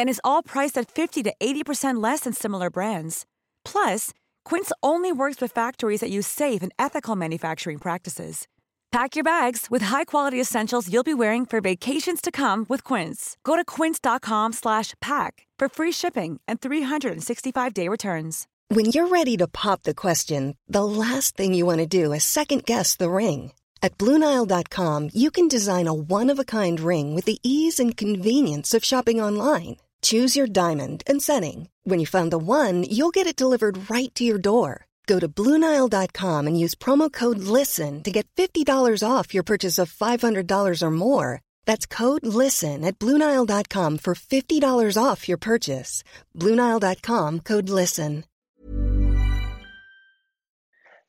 And is all priced at 50 to 80% less than similar brands. Plus, Quince only works with factories that use safe and ethical manufacturing practices. Pack your bags with high-quality essentials you'll be wearing for vacations to come with Quince. Go to quince.com/pack for free shipping and 365-day returns. When you're ready to pop the question, the last thing you want to do is second guess the ring. At Bluenile.com, you can design a one-of-a-kind ring with the ease and convenience of shopping online. Choose your diamond and setting. When you find the one, you'll get it delivered right to your door. Go to Bluenile.com and use promo code LISTEN to get $50 off your purchase of $500 or more. That's code LISTEN at Bluenile.com for $50 off your purchase. Bluenile.com code LISTEN.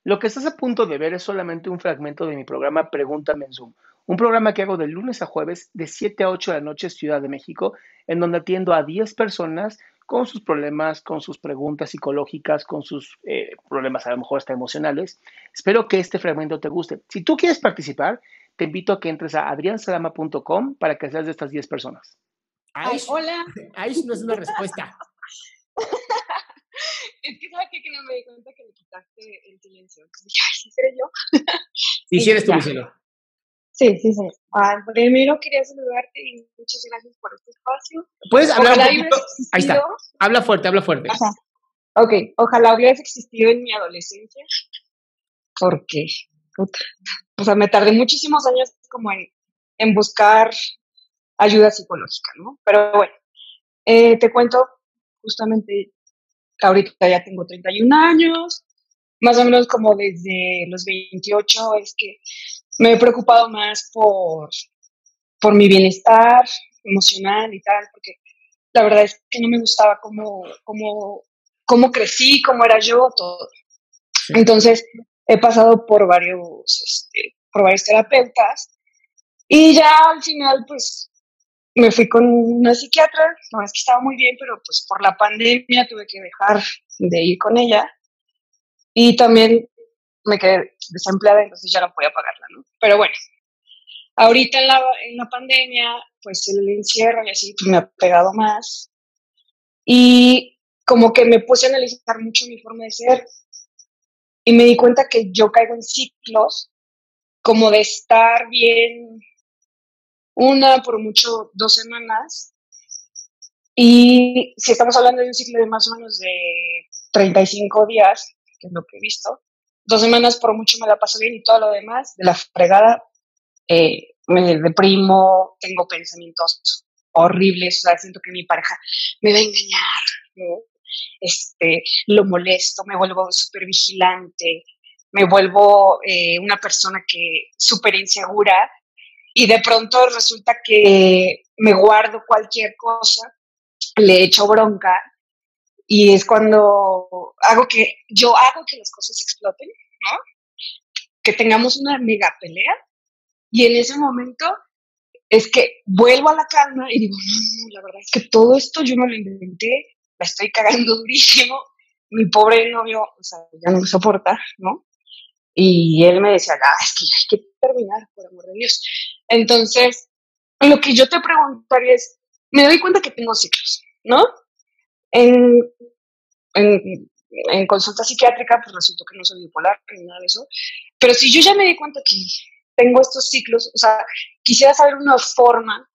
Lo que estás a punto de ver es solamente un fragmento de mi programa Pregúntame en Zoom, un programa que hago de lunes a jueves de 7 a 8 de la noche Ciudad de México, en donde atiendo a 10 personas con sus problemas, con sus preguntas psicológicas, con sus eh, problemas a lo mejor hasta emocionales. Espero que este fragmento te guste. Si tú quieres participar, te invito a que entres a adriansalama.com para que seas de estas 10 personas. Ay, hola. Aish no es una respuesta. es que sabes que, que no me di cuenta que le quitaste el silencio. Entonces dije, ay, ¿sí seré yo? Sí, sí eres tú, Lucero. Sí, sí, sí. Ah, primero quería saludarte y muchas gracias por este espacio. ¿Puedes hablar Ojalá un? Ahí está. Habla fuerte, habla fuerte. Ajá. Ok, ojalá hubieras existido en mi adolescencia. Porque, puta, o sea, me tardé muchísimos años como en, en buscar ayuda psicológica, ¿no? Pero bueno, eh, te cuento justamente, ahorita ya tengo 31 años, más o menos como desde los 28 es que me he preocupado más por, por mi bienestar emocional y tal, porque la verdad es que no me gustaba cómo, cómo, cómo crecí, cómo era yo, todo. Entonces, he pasado por varios, este, por varios terapeutas y ya al final, pues, me fui con una psiquiatra, no es que estaba muy bien, pero pues por la pandemia tuve que dejar de ir con ella. Y también me quedé desempleada, entonces ya no podía pagarla, ¿no? Pero bueno, ahorita en la, en la pandemia, pues el encierro y así pues, me ha pegado más y como que me puse a analizar mucho mi forma de ser y me di cuenta que yo caigo en ciclos como de estar bien una por mucho dos semanas y si estamos hablando de un ciclo de más o menos de 35 días, que es lo que he visto, dos semanas por mucho me la paso bien y todo lo demás de la fregada eh, me deprimo, tengo pensamientos horribles, o sea, siento que mi pareja me va a engañar. Este, lo molesto, me vuelvo súper vigilante, me vuelvo eh, una persona que súper insegura y de pronto resulta que me guardo cualquier cosa, le echo bronca y es cuando hago que, yo hago que las cosas exploten, ¿no? Que tengamos una mega pelea y en ese momento es que vuelvo a la calma y digo, no, la verdad es que todo esto yo no lo inventé, la estoy cagando durísimo, mi pobre novio, o sea, ya no me soporta, ¿no? Y él me decía, ah, es que hay que terminar, por amor de Dios. Entonces, lo que yo te preguntaría es, me doy cuenta que tengo ciclos, ¿no? En, en, en consulta psiquiátrica, pues resultó que no soy bipolar ni nada de eso. Pero si yo ya me di cuenta que tengo estos ciclos, o sea, quisiera saber una forma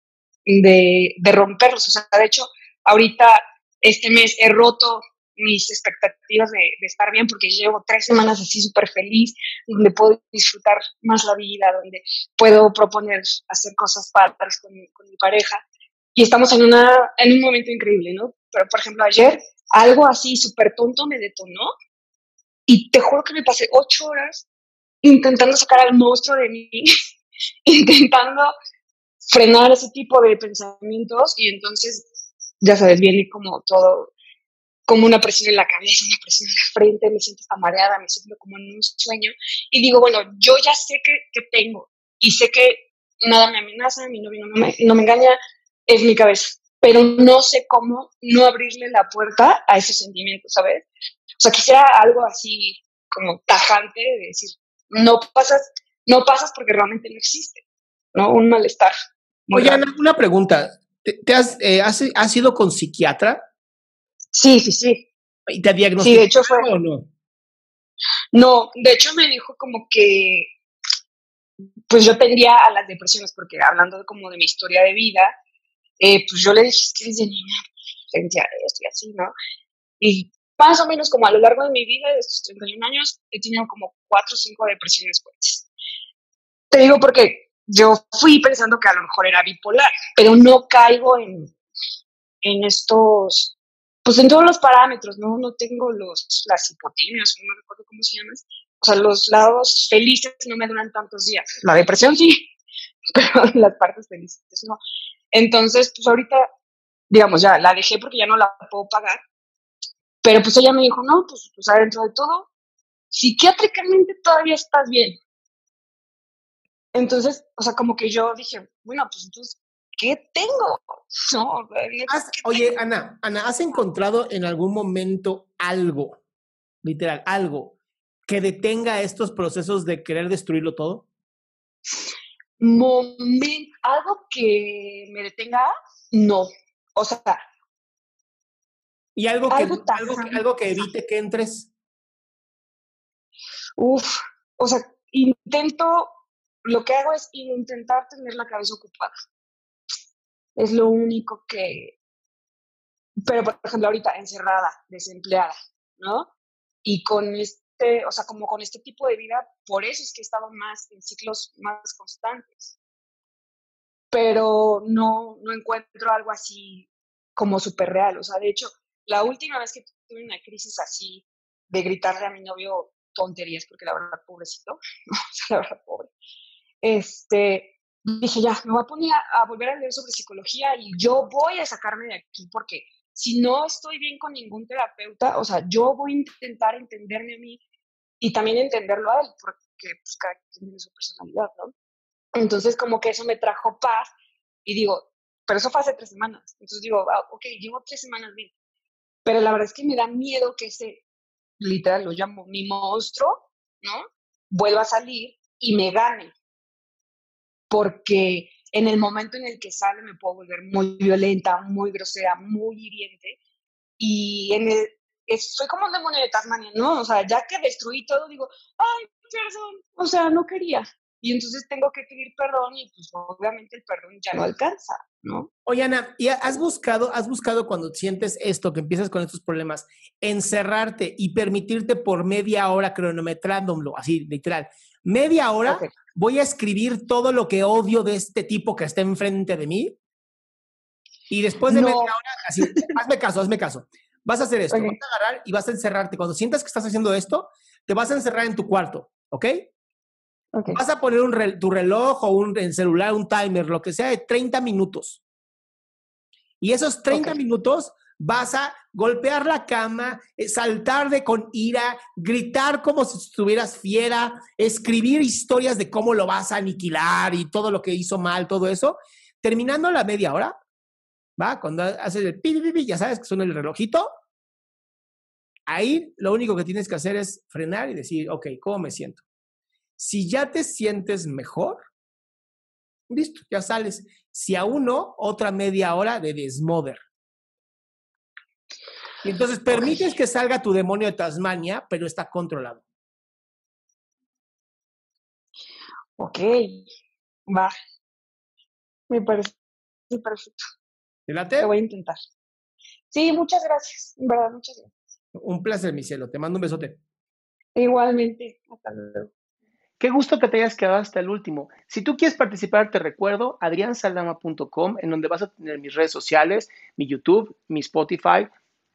de, de romperlos. O sea, de hecho, ahorita, este mes, he roto mis expectativas de, de estar bien porque llevo tres semanas así súper feliz, donde puedo disfrutar más la vida, donde puedo proponer hacer cosas padres con, con mi pareja. Y estamos en, una, en un momento increíble, ¿no? Pero, por ejemplo, ayer algo así súper tonto me detonó y te juro que me pasé ocho horas intentando sacar al monstruo de mí, intentando frenar ese tipo de pensamientos y entonces, ya sabes, viene como todo, como una presión en la cabeza, una presión en la frente, me siento hasta mareada, me siento como en un sueño. Y digo, bueno, yo ya sé que, que tengo y sé que nada me amenaza, mi novio no me, no me engaña, es mi cabeza. Pero no sé cómo no abrirle la puerta a ese sentimiento, ¿sabes? O sea, quisiera algo así como tajante de decir, no pasas, no pasas porque realmente no existe, ¿no? Un malestar. Oye, Ana, una pregunta. ¿Te, has, eh, has, has, ido con psiquiatra? Sí, sí, sí. ¿Y te diagnosticó sí, de hecho fue, o no? No, de hecho me dijo como que pues yo tendría a las depresiones, porque hablando como de mi historia de vida, eh, pues yo le dije, es que desde niña sentía esto y así, ¿no? Y más o menos como a lo largo de mi vida, de estos 31 años, he tenido como 4 o 5 depresiones fuertes. Te digo porque yo fui pensando que a lo mejor era bipolar, pero no caigo en, en estos, pues en todos los parámetros, ¿no? No tengo los, las hipotimias, no recuerdo cómo se llaman, o sea, los lados felices no me duran tantos días. La depresión sí, pero las partes felices no. Entonces, pues ahorita, digamos, ya la dejé porque ya no la puedo pagar. Pero pues ella me dijo, no, pues, pues adentro de todo, psiquiátricamente todavía estás bien. Entonces, o sea, como que yo dije, bueno, pues entonces, ¿qué tengo? No, oye, Ana, Ana, ¿has encontrado en algún momento algo, literal, algo que detenga estos procesos de querer destruirlo todo? Moment, algo que me detenga, no. O sea. ¿Y algo, que, algo, que, algo que evite que entres? Uf, o sea, intento, lo que hago es intentar tener la cabeza ocupada. Es lo único que, pero por ejemplo ahorita encerrada, desempleada, ¿no? Y con este o sea, como con este tipo de vida, por eso es que he estado más en ciclos más constantes. Pero no, no encuentro algo así como súper real. O sea, de hecho, la última vez que tuve una crisis así de gritarle a mi novio tonterías, porque la verdad, pobrecito, o sea, la verdad, pobre, este, dije, ya, me voy a poner a, a volver a leer sobre psicología y yo voy a sacarme de aquí porque si no estoy bien con ningún terapeuta, o sea, yo voy a intentar entenderme a mí y también entenderlo a él, porque pues, cada quien tiene su personalidad, ¿no? Entonces, como que eso me trajo paz y digo, pero eso fue hace tres semanas. Entonces digo, ah, ok, llevo tres semanas bien. Pero la verdad es que me da miedo que ese, literal, lo llamo mi monstruo, ¿no? Vuelva a salir y me gane. Porque en el momento en el que sale me puedo volver muy violenta, muy grosera, muy hiriente. Y en el, soy como un demonio de Tasmania, ¿no? O sea, ya que destruí todo, digo, ay, perdón, o sea, no quería. Y entonces tengo que pedir perdón y pues obviamente el perdón ya no alcanza, ¿no? Oye, Ana, ¿y has buscado, has buscado cuando sientes esto, que empiezas con estos problemas, encerrarte y permitirte por media hora cronometrándolo, así, literal, media hora voy a escribir todo lo que odio de este tipo que está enfrente de mí. Y después de media hora, así, hazme caso, hazme caso. Vas a hacer esto, vas a agarrar y vas a encerrarte. Cuando sientas que estás haciendo esto, te vas a encerrar en tu cuarto, ¿ok? okay. Vas a poner un tu reloj o un celular, un timer, lo que sea, de 30 minutos. Y esos 30 minutos vas a golpear la cama, eh, saltar de con ira, gritar como si estuvieras fiera, escribir historias de cómo lo vas a aniquilar y todo lo que hizo mal, todo eso. Terminando la media hora, ¿va? Cuando haces el pi, pi, pi, ya sabes que son el relojito. Ahí lo único que tienes que hacer es frenar y decir, ok, ¿cómo me siento? Si ya te sientes mejor, listo, ya sales. Si aún no, otra media hora de desmoder. Y entonces permites que salga tu demonio de Tasmania, pero está controlado. Ok, va. Me parece perfecto. ¿Te late? Lo voy a intentar. Sí, muchas gracias. En verdad, muchas gracias. Un placer, mi cielo. Te mando un besote. Igualmente. Hasta luego. Qué gusto que te hayas quedado hasta el último. Si tú quieres participar, te recuerdo adriansaldama.com, en donde vas a tener mis redes sociales, mi YouTube, mi Spotify,